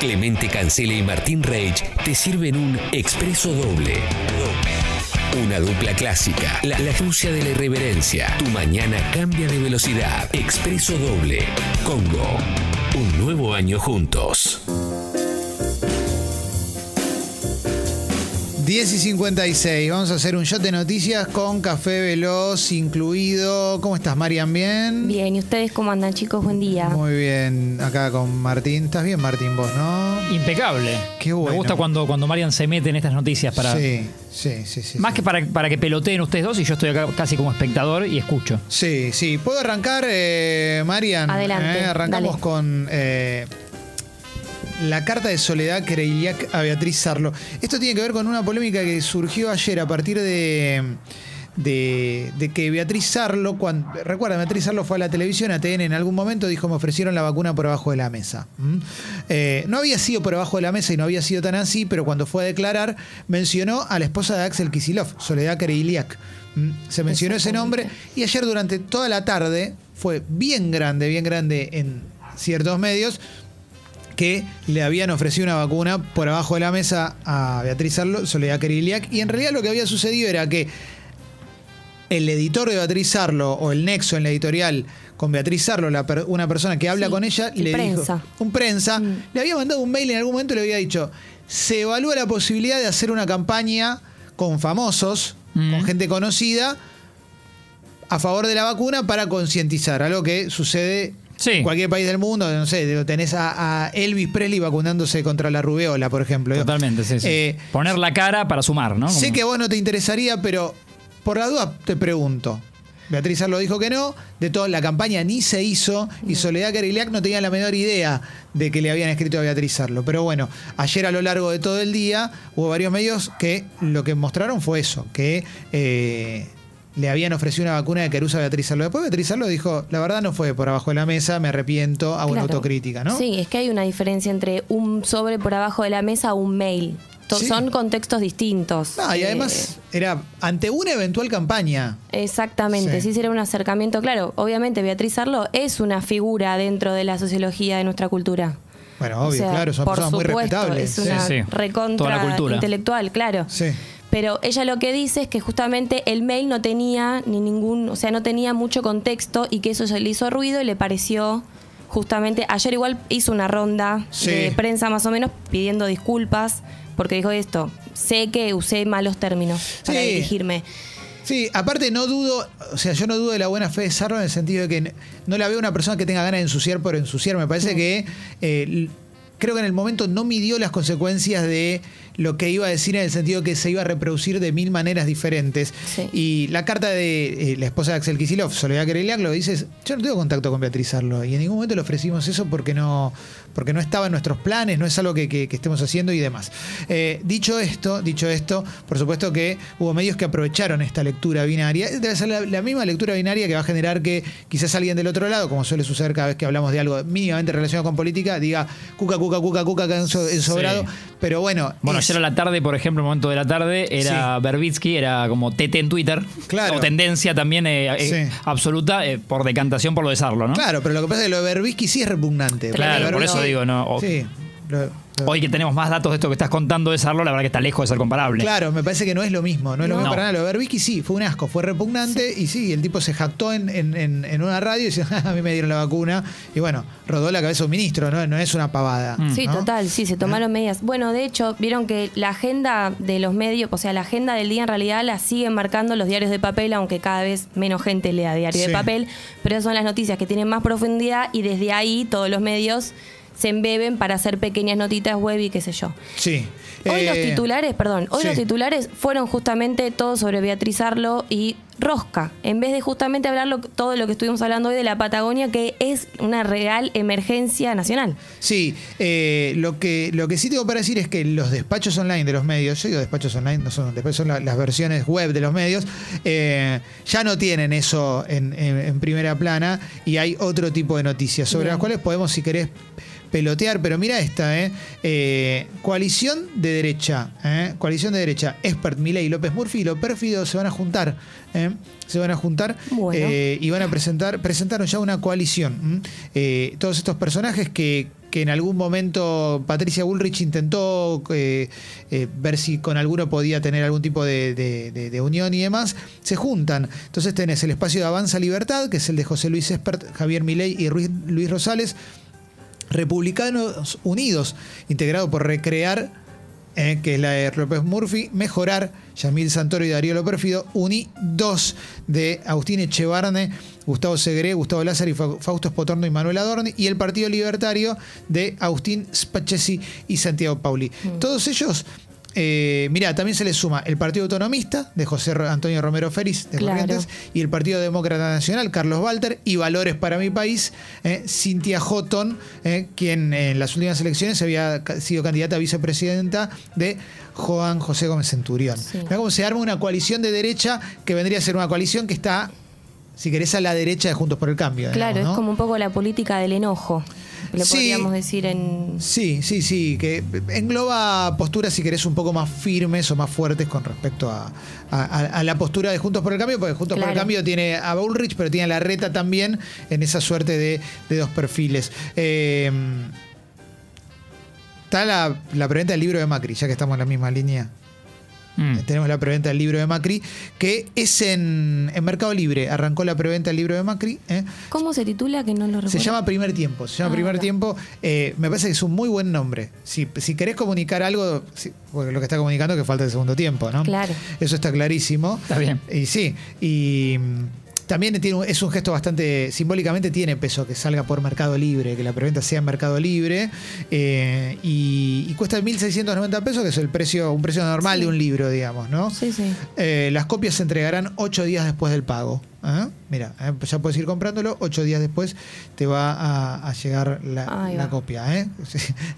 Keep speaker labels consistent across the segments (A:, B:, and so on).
A: Clemente Cancela y Martín Reich te sirven un expreso doble. Una dupla clásica. La, la de la irreverencia. Tu mañana cambia de velocidad. Expreso doble. Congo. Un nuevo año juntos.
B: 10 y 56, vamos a hacer un shot de noticias con café veloz incluido. ¿Cómo estás, Marian? ¿Bien?
C: Bien, ¿y ustedes cómo andan, chicos? Buen día.
B: Muy bien, acá con Martín. ¿Estás bien, Martín, vos, no?
D: Impecable.
B: Qué bueno.
D: Me gusta cuando, cuando Marian se mete en estas noticias para.
B: Sí, sí, sí. sí
D: Más
B: sí.
D: que para, para que peloteen ustedes dos y yo estoy acá casi como espectador y escucho.
B: Sí, sí. ¿Puedo arrancar, eh, Marian?
C: Adelante,
B: Eh, arrancamos
C: dale.
B: con eh, la carta de Soledad Creiliac a Beatriz Sarlo. Esto tiene que ver con una polémica que surgió ayer a partir de, de, que Beatriz Sarlo, cuando, recuerda, Beatriz Sarlo fue a la televisión, a en algún momento, dijo, me ofrecieron la vacuna por abajo de la mesa. ¿Mm? Eh, no había sido por abajo de la mesa y no había sido tan así, pero cuando fue a declarar, mencionó a la esposa de Axel Kisilov, Soledad Creiliac. ¿Mm? Se mencionó ese nombre y ayer durante toda la tarde fue bien grande, bien grande en ciertos medios que le habían ofrecido una vacuna por abajo de la mesa a Beatriz Arlo, Soledad Keriliak, y en realidad lo que había sucedido era que el editor de Beatriz Arlo o el nexo en la editorial con Beatriz Arlo, la per- una persona que habla
C: Sí,
B: con ella,
C: el
B: le
C: prensa.
B: dijo, un prensa,
C: Mm.
B: le había mandado un mail en algún momento y le había dicho, se evalúa la posibilidad de hacer una campaña con famosos,
D: Mm.
B: con gente conocida, a favor de la vacuna para concientizar, algo que sucede
D: Sí.
B: cualquier país del mundo, no sé, tenés a, a Elvis Presley vacunándose contra la rubeola, por ejemplo.
D: Totalmente, sí, sí.
B: eh,
D: Poner la cara para sumar, ¿no?
B: Sé
D: Como-
B: que a vos no te interesaría, pero por la duda te pregunto. Beatriz Arlo dijo que no, de toda la campaña ni se hizo y Soledad Cariliac no tenía la menor idea de que le habían escrito a Beatriz Arlo. Pero bueno, ayer a lo largo de todo el día hubo varios medios que lo que mostraron fue eso, que eh, le habían ofrecido una vacuna de Carusa a Beatriz Arlo. Después Beatriz Arlo dijo, la verdad no fue por abajo de la mesa, me arrepiento, hago una
C: Claro.
B: autocrítica, ¿no?
C: Sí, es que hay una diferencia entre un sobre por abajo de la mesa o un mail. To-
B: Sí.
C: Son contextos distintos.
B: No, y
C: Eh,
B: además era ante una eventual campaña.
C: Exactamente,
B: Sí.
C: sí. será un acercamiento. Claro, obviamente Beatriz Arlo es una figura dentro de la sociología de nuestra cultura.
B: Bueno,
C: O
B: obvio,
C: sea,
B: claro, son personas muy respetables.
C: Es una
D: Sí, sí.
C: recontra
D: Toda la cultura.
C: intelectual, claro.
B: Sí.
C: Pero ella lo que dice es que justamente el mail no tenía ni ningún, o sea, no tenía mucho contexto y que eso le hizo ruido y le pareció justamente ayer igual hizo una ronda
B: Sí.
C: de prensa más o menos pidiendo disculpas porque dijo esto, sé que usé malos términos para
B: Sí.
C: dirigirme.
B: Sí, aparte no dudo, o sea, yo no dudo de la buena fe de Sarro en el sentido de que no la veo una persona que tenga ganas de ensuciar por ensuciar. Me parece que eh, creo que en el momento no midió las consecuencias de lo que iba a decir en el sentido que se iba a reproducir de mil maneras diferentes.
C: Sí.
B: Y la carta de eh, la esposa de Axel Kisilov, Soledad Kereliak, lo dice, yo no tengo contacto con Beatriz Arlo y en ningún momento le ofrecimos eso porque no, porque no estaba en nuestros planes, no es algo que, que- que estemos haciendo y demás. Eh, dicho esto, dicho esto, por supuesto que hubo medios que aprovecharon esta lectura binaria. Debe ser la, la misma lectura binaria que va a generar que quizás alguien del otro lado, como suele suceder cada vez que hablamos de algo mínimamente relacionado con política, diga cuca, cuca, cuca, cuca, que han so- en sobrado.
D: Sí.
B: Pero bueno.
D: Bueno,
B: es-
D: ayer a la tarde, por ejemplo, el momento de la tarde, era
B: Sí.
D: Berbitsky, era como TT en Twitter.
B: Claro.
D: O tendencia también eh, eh,
B: Sí.
D: absoluta eh, por decantación por lo de Sarlo, ¿no?
B: Claro, pero lo que pasa es que lo de Berbisky sí es repugnante.
D: Claro, por eso digo, ¿no? O-
B: Sí. lo-
D: Hoy que tenemos más datos de esto que estás contando de Sarlo, la verdad que está lejos de ser comparable.
B: Claro, me parece que no es lo mismo. No es lo
C: No.
B: mismo para nada. Lo de Berbisky sí, fue un asco, fue repugnante y sí, el tipo se jactó en, en- en- en una radio y dice, "Ah, a mí me dieron la vacuna. Y bueno, rodó la cabeza un ministro, ¿no? No es una pavada.
D: Mm.
C: Sí,
B: ¿no?
C: total, sí, se tomaron medidas. Bueno, de hecho, vieron que la agenda de los medios, o sea, la agenda del día en realidad la siguen marcando los diarios de papel, aunque cada vez menos gente lea diario
B: Sí.
C: de papel, pero esas son las noticias que tienen más profundidad y desde ahí todos los medios se embeben para hacer pequeñas notitas web y qué sé yo.
B: Sí.
C: Hoy
B: Eh,
C: los titulares, perdón, hoy
B: sí.
C: los titulares fueron justamente todo sobre Beatriz Arlo y Rosca, en vez de justamente hablar lo- todo lo que estuvimos hablando hoy de la Patagonia, que es una real emergencia nacional.
B: Sí, eh, lo, que, lo que sí tengo para decir es que los despachos online de los medios, yo digo despachos online, no son despachos, son la- las versiones web de los medios, eh, ya no tienen eso en, en- en primera plana y hay otro tipo de noticias sobre
C: Bien.
B: las cuales podemos, si querés, pelotear, pero mira esta, ¿eh? Eh, coalición de derecha, ¿eh? coalición de derecha, Expert, Milei López Murphy y lo pérfido se van a juntar, ¿eh? se van a juntar
C: Bueno.
B: eh, y van a presentar, presentaron ya una coalición. ¿m? Eh, todos estos personajes que, que en algún momento Patricia Bullrich intentó eh, eh, ver si con alguno podía tener algún tipo de, de- de- de unión y demás, se juntan. Entonces tenés el espacio de Avanza Libertad, que es el de José Luis Espert, Javier Milei y Ruiz- Luis Rosales, Republicanos Unidos, integrado por Recrear, eh, que es la de López Murphy, Mejorar, Yamil Santoro y Darío López Uni 2 de Agustín Echevarne, Gustavo Segre, Gustavo Lázaro y Fa- Fausto Spotorno y Manuel Adorni, y el Partido Libertario de Agustín Spachesi y Santiago Pauli. Todos ellos. Eh, mirá, también se les suma el Partido Autonomista de José Antonio Romero Félix de
C: Claro.
B: Corrientes y el Partido Demócrata Nacional, Carlos Walter, y Valores para mi país, eh, Cintia Houghton, eh, quien en las últimas elecciones había sido candidata a vicepresidenta de Juan José Gómez Centurión.
C: Sí.
B: Mirá cómo se arma una coalición de derecha que vendría a ser una coalición que está, si querés, a la derecha de Juntos por el Cambio.
C: Claro,
B: digamos, ¿no?
C: es como un poco la política del enojo. Lo
B: Sí.
C: podríamos decir en.
B: Sí, sí, sí, que engloba posturas, si querés, un poco más firmes o más fuertes con respecto a, a- la postura de Juntos por el Cambio, porque Juntos por el. Cambio tiene a Bullrich, pero tiene a la reta también en esa suerte de, de dos perfiles. Eh, está la, la preventa del libro de Macri, ya que estamos en la misma línea.
D: Mm.
B: Tenemos la preventa del libro de Macri, que es en, en Mercado Libre. Arrancó la preventa del libro de Macri. ¿eh?
C: ¿Cómo se titula? Que no lo recuerdo.
B: Se llama Primer Tiempo. Se llama
C: Ah,
B: Primer
C: acá.
B: Tiempo. Eh, me parece que es un muy buen nombre. Si, si querés comunicar algo, si- porque lo que está comunicando es que falta el segundo tiempo, ¿no?
C: Claro.
B: Eso está clarísimo.
D: Está bien.
B: Y sí. Y también tiene, es un gesto bastante. Simbólicamente tiene peso que salga por Mercado Libre, que la preventa sea en Mercado Libre. eh, y, y cuesta 1.690 pesos, que es el precio, un precio normal
C: Sí.
B: de un libro, digamos, ¿no?
C: Sí, sí.
B: Eh, las copias se entregarán ocho días después del pago. Mira, eh, ya puedes ir comprándolo, ocho días después te va a, a llegar la, copia. ¿eh?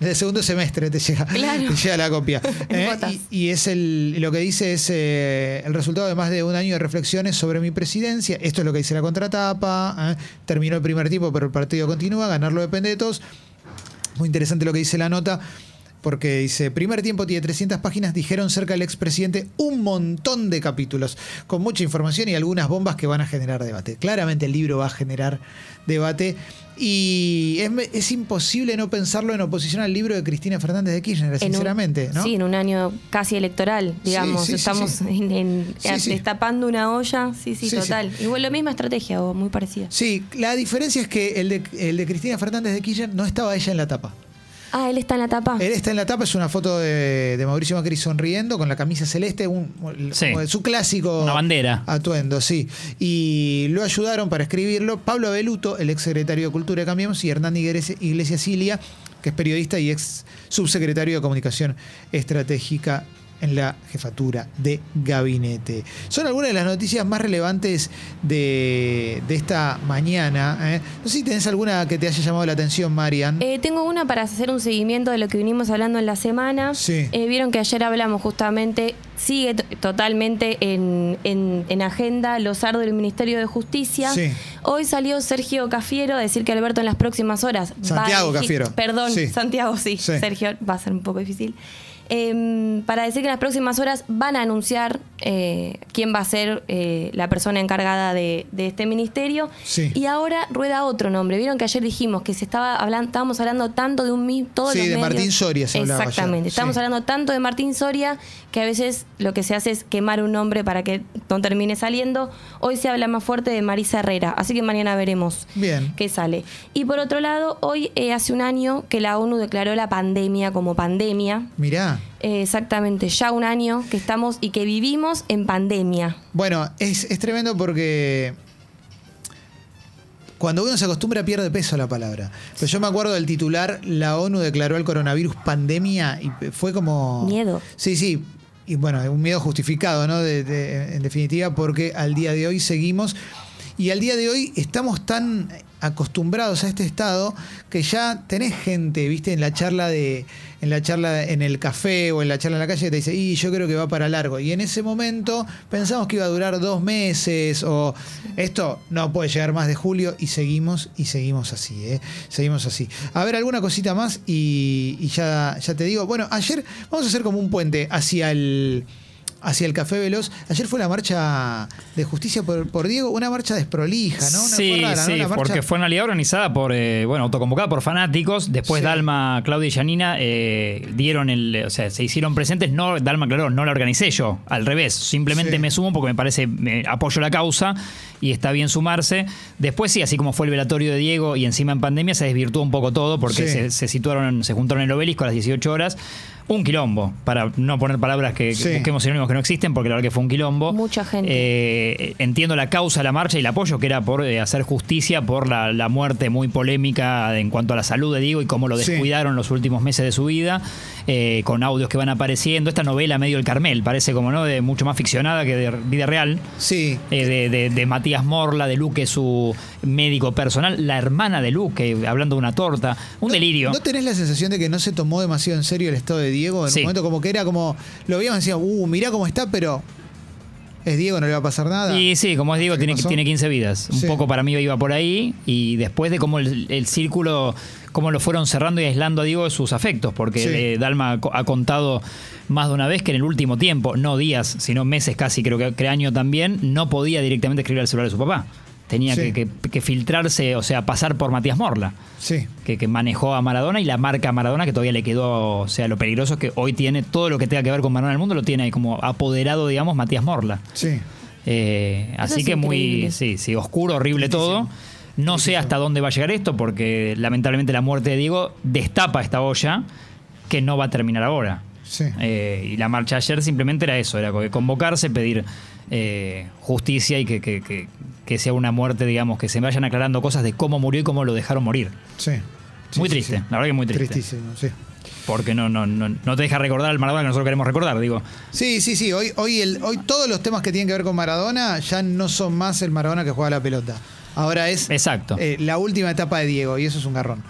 B: En el segundo semestre te llega,
C: Claro.
B: te llega la copia. ¿eh? Y, y es el, lo que dice es eh, el resultado de más de un año de reflexiones sobre mi presidencia. Esto es lo que dice la contratapa. Terminó el primer tiempo, pero el partido continúa. Ganarlo depende de todos. Muy interesante lo que dice la nota. Porque dice, primer tiempo tiene 300 páginas, dijeron cerca del expresidente un montón de capítulos, con mucha información y algunas bombas que van a generar debate. Claramente el libro va a generar debate y es, es imposible no pensarlo en oposición al libro de Cristina Fernández de Kirchner,
C: En un-
B: sinceramente, ¿no?
C: Sí, en un año casi electoral, digamos.
B: sí, sí,
C: Estamos
B: sí.
C: en,
B: sí.
C: destapando una olla. Sí, sí,
B: Sí, sí.
C: total. Igual la misma estrategia o muy parecida.
B: Sí, la diferencia es que el de, el de Cristina Fernández de Kirchner no estaba ella en la tapa.
C: Ah, él está en la tapa.
B: Él está en la tapa, es una foto de, de Mauricio Macri sonriendo con la camisa celeste, un,
D: Sí.
B: su clásico
D: Una bandera.
B: atuendo, sí. Y lo ayudaron para escribirlo Pablo Beluto, el ex secretario de Cultura de Cambiemos, y Hernán Iglesias Iglesias Cilia, que es periodista y ex subsecretario de Comunicación Estratégica en la jefatura de gabinete. Son algunas de las noticias más relevantes de, de esta mañana. ¿eh? No sé si tenés alguna que te haya llamado la atención, Marian.
C: Eh, tengo una para hacer un seguimiento de lo que vinimos hablando en la semana.
B: Sí.
C: Eh, Vieron que ayer hablamos justamente, sigue totalmente en, en- en agenda los AR del Ministerio de Justicia.
B: Sí.
C: Hoy salió Sergio Cafiero a decir que Alberto en las próximas horas va a
B: Santiago Cafiero.
C: Perdón,
B: Sí.
C: Santiago, sí.
B: Sí.
C: Sergio, va a ser un poco difícil. Em, para decir que en las próximas horas van a anunciar eh, quién va a ser eh, la persona encargada de, de este ministerio.
B: Sí.
C: Y ahora rueda otro nombre. Vieron que ayer dijimos que se estaba hablando, estábamos hablando tanto de un mismo.
B: Sí,
C: los
B: de
C: medios-
B: Martín Soria se hablaba
C: Exactamente. Estamos
B: sí.
C: hablando tanto de Martín Soria que a veces lo que se hace es quemar un nombre para que no termine saliendo. Hoy se habla más fuerte de Marisa Herrera, así que mañana veremos
B: Bien.
C: qué sale. Y por otro lado, hoy eh, hace un año que la ONU declaró la pandemia como pandemia.
B: Mirá.
C: Eh, exactamente, ya un año que estamos y que vivimos en pandemia.
B: Bueno, es, es tremendo porque cuando uno se acostumbra pierde peso la palabra. Pero yo me acuerdo del titular, la ONU declaró el coronavirus pandemia y fue como...
C: Miedo.
B: Sí, sí. Y bueno, un miedo justificado, ¿no? De- de- en definitiva, porque al día de hoy seguimos y al día de hoy estamos tan acostumbrados a este estado que ya tenés gente, viste, en la charla de en la charla en el café o en la charla en la calle que te dice, y yo creo que va para largo. Y en ese momento pensamos que iba a durar dos meses o esto no puede llegar más de julio y seguimos y seguimos así, ¿eh? seguimos así. A ver, alguna cosita más y, y ya, ya te digo, bueno, ayer vamos a hacer como un puente hacia el hacia el Café Veloz. Ayer fue la marcha de justicia por, por Diego, una marcha desprolija, ¿no? Una
D: sí,
B: fue rara, ¿no?
D: sí,
B: Una marcha-
D: porque fue en realidad organizada por, eh, bueno, autoconvocada por fanáticos. Después
B: Sí.
D: Dalma, Claudia y Janina eh, dieron el, o sea, se hicieron presentes. No, Dalma aclaró, no la organicé yo, al revés. Simplemente
B: Sí.
D: me sumo porque me parece, me apoyo la causa y está bien sumarse. Después sí, así como fue el velatorio de Diego y encima en pandemia se desvirtuó un poco todo porque
B: Sí.
D: se, se situaron, se juntaron en el obelisco a las 18 horas. Un quilombo, para no poner palabras que, que
B: Sí.
D: busquemos sinónimos que no existen, porque la verdad que fue un quilombo.
C: Mucha gente.
D: Eh, entiendo la causa de la marcha y el apoyo que era por eh, hacer justicia por la, la muerte muy polémica en cuanto a la salud de Diego y cómo lo
B: Sí.
D: descuidaron los últimos meses de su vida, eh, con audios que van apareciendo. Esta novela medio el Carmel, parece como no, de mucho más ficcionada que de vida real.
B: Sí.
D: Eh, de, de- de Matías Morla, de Luque, su médico personal, la hermana de Luque, hablando de una torta, un delirio.
B: ¿No tenés la sensación de que no se tomó demasiado en serio el estado de Diego? En
D: Sí.
B: un momento como que era como, lo veíamos y decíamos, uh, mirá cómo está, pero es Diego, no le va a pasar nada.
D: Y sí, como digo,
B: ¿Qué
D: tiene,
B: pasó?
D: tiene 15 vidas. Un
B: Sí.
D: poco para mí iba por ahí. Y después de cómo el, el círculo, cómo lo fueron cerrando y aislando a Diego de sus afectos. Porque
B: Sí.
D: eh, Dalma ha co- ha contado más de una vez que en el último tiempo, no días, sino meses casi, creo que, que año también, no podía directamente escribir al celular de su papá. Tenía
B: Sí.
D: que, que- que filtrarse, o sea, pasar por Matías Morla.
B: Sí.
D: Que, que manejó a Maradona y la marca Maradona que todavía le quedó, o sea, lo peligroso es que hoy tiene todo lo que tenga que ver con Maradona en el mundo, lo tiene ahí como apoderado, digamos, Matías Morla.
B: Sí.
D: Eh, así
C: es
D: que muy, sí, sí, oscuro, horrible todo. No sé hasta dónde va a llegar esto, porque lamentablemente la muerte de Diego destapa esta olla que no va a terminar ahora.
B: Sí.
D: Eh, y la marcha ayer simplemente era eso, era convocarse, pedir eh, justicia y que, que- que- que sea una muerte, digamos, que se vayan aclarando cosas de cómo murió y cómo lo dejaron morir.
B: Sí. Sí,
D: Muy
B: sí,
D: triste,
B: sí.
D: la verdad que muy triste.
B: Tristísimo, sí.
D: Porque no, no, no, no te deja recordar al Maradona que nosotros queremos recordar, digo.
B: Sí, sí, sí. Hoy, hoy, el, hoy todos los temas que tienen que ver con Maradona ya no son más el Maradona que juega la pelota. Ahora es
D: Exacto.
B: eh, la última etapa de Diego y eso es un garrón.